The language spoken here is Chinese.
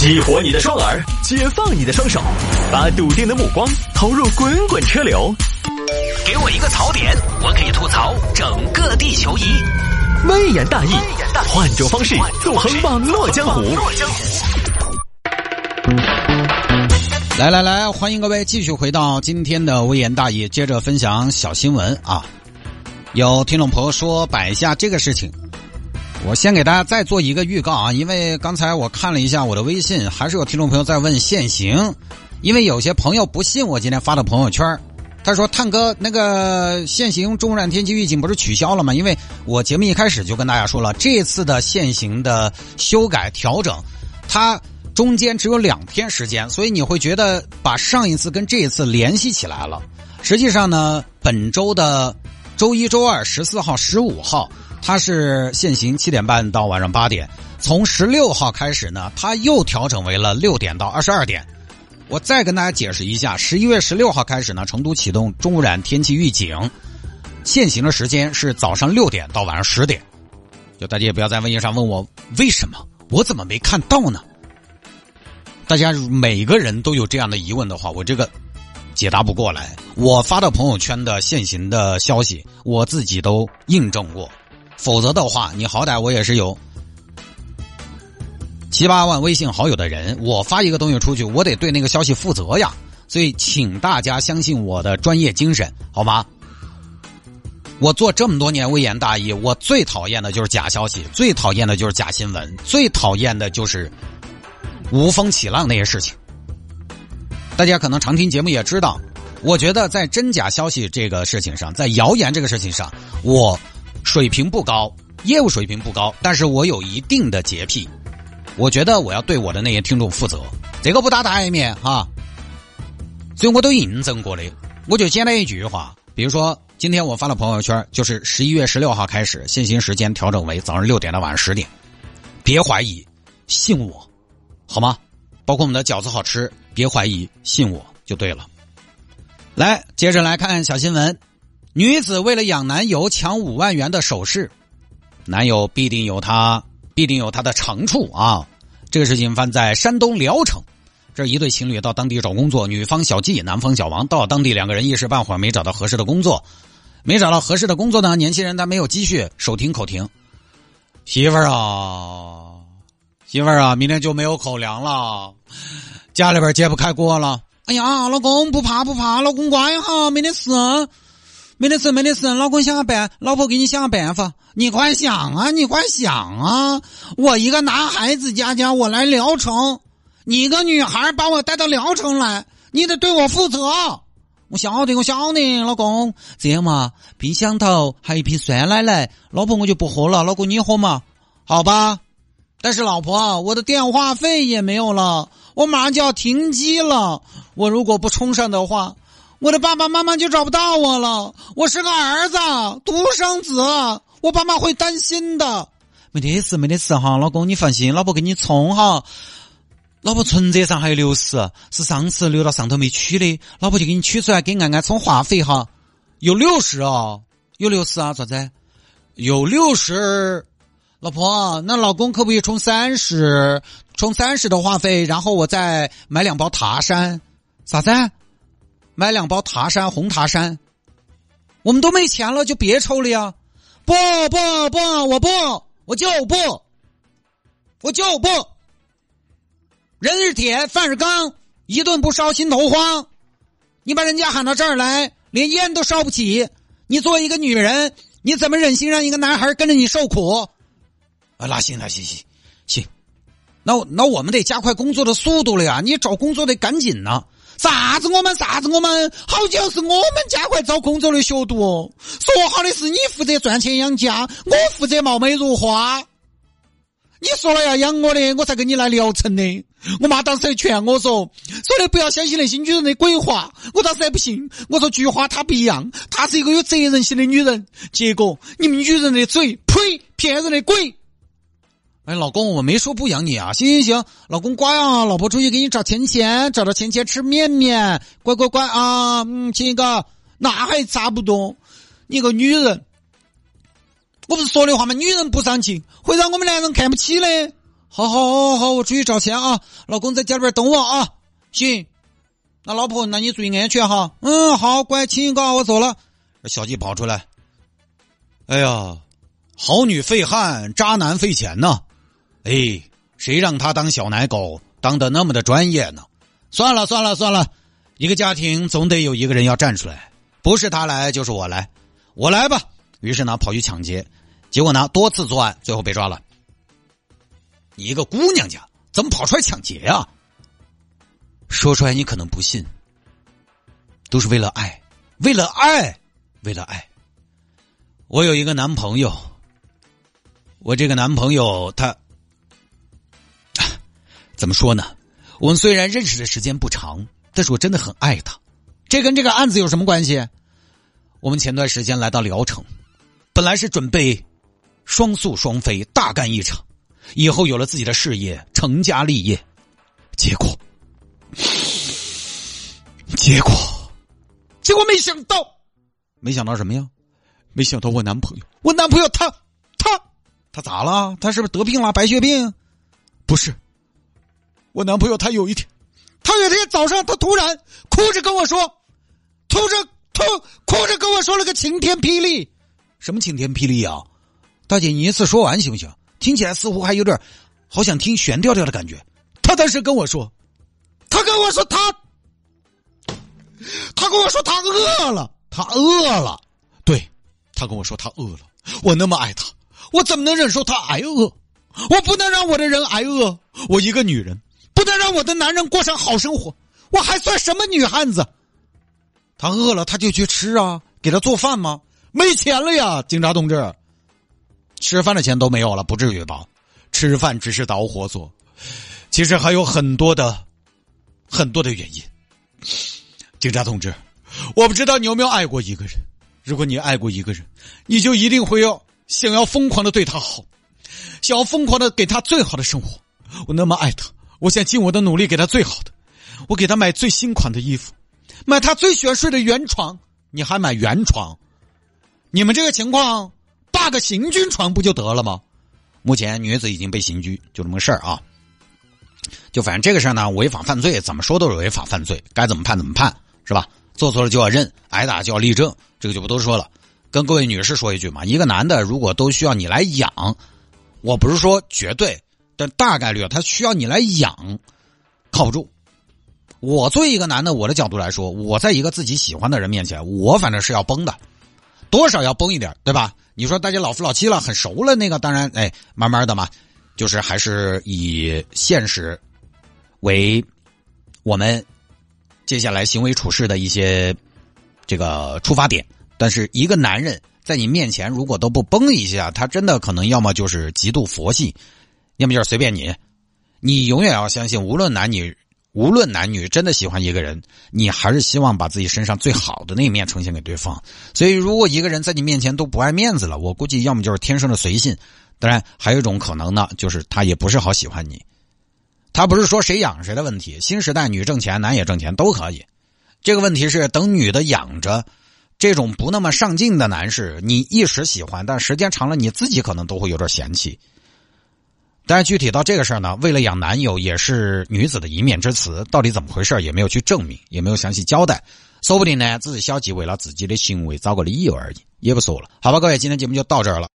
激活你的双耳，解放你的双手，把笃定的目光投入滚滚车流。给我一个槽点，我可以吐槽整个地球仪。微言大义，换种方式纵横网络江湖。来来来，欢迎各位继续回到今天的微言大义，接着分享小新闻啊。有听众朋友说摆一下这个事情，我先给大家再做一个预告啊，因为刚才我看了一下我的微信，还是有听众朋友在问限行，因为有些朋友不信我今天发的朋友圈，他说探哥那个限行中污染天气预警不是取消了吗？因为我节目一开始就跟大家说了，这次的限行的修改调整，它。中间只有两天时间，所以你会觉得把上一次跟这一次联系起来了。实际上呢，本周的周一、周二，十四号、十五号，它是限行七点半到晚上八点。从十六号开始呢，它又调整为了六点到二十二点。我再跟大家解释一下，十一月十六号开始呢，成都启动中污染天气预警，限行的时间是早上六点到晚上十点。就大家也不要在微信上问我为什么，我怎么没看到呢？大家每个人都有这样的疑问的话，我这个解答不过来。我发到朋友圈的限行的消息，我自己都印证过。否则的话，你好歹我也是有七八万微信好友的人，我发一个东西出去，我得对那个消息负责呀。所以，请大家相信我的专业精神，好吗？我做这么多年微言大义，我最讨厌的就是假消息，最讨厌的就是假新闻，最讨厌的就是。无风起浪那些事情，大家可能常听节目也知道。我觉得在真假消息这个事情上，在谣言这个事情上，我水平不高，业务水平不高，但是我有一定的洁癖。我觉得我要对我的那些听众负责，这个不打台面哈。所以我都印证过的，我就简单一句话，比如说今天我发了朋友圈，就是十一月十六号开始，限行时间调整为早上六点到晚上十点，别怀疑，信我。好吗？包括我们的饺子好吃，别怀疑，信我就对了。来，接着来看小新闻：女子为了养男友抢五万元的首饰，男友必定有他，必定有他的长处啊！这个事情发生在山东聊城，这一对情侣到当地找工作，女方小季，男方小王。到当地，两个人一时半会儿没找到合适的工作，没找到合适的工作呢，年轻人他没有积蓄，手停口停。媳妇儿啊！媳妇儿啊，明天就没有口粮了，家里边揭不开锅了。哎呀，老公不怕不怕，老公乖哈，没得事，没得事没得事，老公想个办，老婆给你想个办法，你快想啊，你快想啊！我一个男孩子家家，我来聊城，你一个女孩把我带到聊城来，你得对我负责。我晓得，我晓得，老公这样嘛，冰箱头还有一瓶酸奶奶，老婆我就不喝了，老公你喝嘛，好吧？但是老婆，我的电话费也没有了，我马上就要停机了。我如果不充上的话，我的爸爸妈妈就找不到我了。我是个儿子，独生子，我爸妈会担心的。没得事，没得事哈，老公你放心，老婆给你充哈。老婆存折上还有六十，是上次留到上头没取的，老婆就给你取出来给安安充话费哈。有六十啊，有六十啊，咋子？有六十。老婆，那老公可不可以充三十？充三十的话费，然后我再买两包塔山，啥子？买两包塔山红塔山。我们都没钱了，就别抽了呀！不不不，我不，我就不，我就不。人是铁，饭是钢，一顿不烧心头慌。你把人家喊到这儿来，连烟都烧不起。你作为一个女人，你怎么忍心让一个男孩跟着你受苦？啊，那行，那行行行，那那我们得加快工作的速度了呀！你找工作得赶紧呢！啥子我们啥子我们，好像是我们加快找工作的速度哦。说好的是你负责赚钱养家，我负责貌美如花。你说了要养我的，我才跟你来聊城的。我妈当时还劝我说：“说的不要相信那些女人的鬼话。”我当时还不信，我说：“菊花她不一样，她是一个有责任心的女人。”结果你们女人的嘴，呸，骗人的鬼！哎，老公，我没说不养你啊！行行行，老公乖啊，老婆出去给你找钱钱，找到钱钱吃面面，乖乖乖啊！嗯，亲一个，那还差不多。你个女人，我不是说的话吗？女人不上进会让我们男人看不起的。好好好好，我出去找钱啊，老公在家里边等我啊。行，那老婆，那你注意安全哈。嗯，好，乖，亲一个，我走了。小鸡跑出来，哎呀，好女费汉，渣男费钱呢。哎，谁让他当小奶狗，当的那么的专业呢？算了算了算了，一个家庭总得有一个人要站出来，不是他来就是我来，我来吧。于是呢，跑去抢劫，结果呢，多次作案，最后被抓了。你一个姑娘家，怎么跑出来抢劫呀？说出来你可能不信，都是为了爱，为了爱，为了爱。我有一个男朋友，我这个男朋友他。怎么说呢？我们虽然认识的时间不长，但是我真的很爱他。这跟这个案子有什么关系？我们前段时间来到聊城，本来是准备双宿双飞，大干一场，以后有了自己的事业，成家立业。结果，结果，结果没想到，没想到什么呀？没想到我男朋友，我男朋友他他他咋了？他是不是得病了？白血病？不是。我男朋友他有一天，他有一天早上，他突然哭着跟我说，哭着哭哭着跟我说了个晴天霹雳，什么晴天霹雳啊？大姐，你一次说完行不行？听起来似乎还有点好想听悬调调的感觉。他当时跟我说，他跟我说他，他跟我说他饿了，他饿了，对，他跟我说他饿了。我那么爱他，我怎么能忍受他挨饿？我不能让我的人挨饿。我一个女人。让我的男人过上好生活，我还算什么女汉子？他饿了他就去吃啊，给他做饭吗？没钱了呀，警察同志，吃饭的钱都没有了，不至于吧？吃饭只是导火索，其实还有很多的很多的原因。警察同志，我不知道你有没有爱过一个人，如果你爱过一个人，你就一定会要想要疯狂的对他好，想要疯狂的给他最好的生活。我那么爱他。我想尽我的努力给他最好的，我给他买最新款的衣服，买他最喜欢睡的圆床，你还买圆床？你们这个情况罢个行军床不就得了吗？目前女子已经被刑拘，就这么个事儿啊。就反正这个事儿呢，违法犯罪，怎么说都是违法犯罪，该怎么判怎么判，是吧？做错了就要认，挨打就要立正，这个就不多说了。跟各位女士说一句嘛，一个男的如果都需要你来养，我不是说绝对。但大概率，他需要你来养，靠不住。我作为一个男的，我的角度来说，我在一个自己喜欢的人面前，我反正是要崩的，多少要崩一点，对吧？你说大家老夫老妻了，很熟了，那个当然，哎，慢慢的嘛，就是还是以现实为我们接下来行为处事的一些这个出发点。但是一个男人在你面前如果都不崩一下，他真的可能要么就是极度佛系。要么就是随便你，你永远要相信，无论男女，无论男女，真的喜欢一个人，你还是希望把自己身上最好的那一面呈现给对方。所以，如果一个人在你面前都不爱面子了，我估计要么就是天生的随性，当然还有一种可能呢，就是他也不是好喜欢你。他不是说谁养谁的问题，新时代女挣钱，男也挣钱都可以。这个问题是等女的养着这种不那么上进的男士，你一时喜欢，但时间长了，你自己可能都会有点嫌弃。但是具体到这个事儿呢，为了养男友也是女子的一面之词，到底怎么回事也没有去证明，也没有详细交代，说不定呢只是小吉为了自己的行为找个理由而已，也不说了。好吧，各位，今天节目就到这儿了。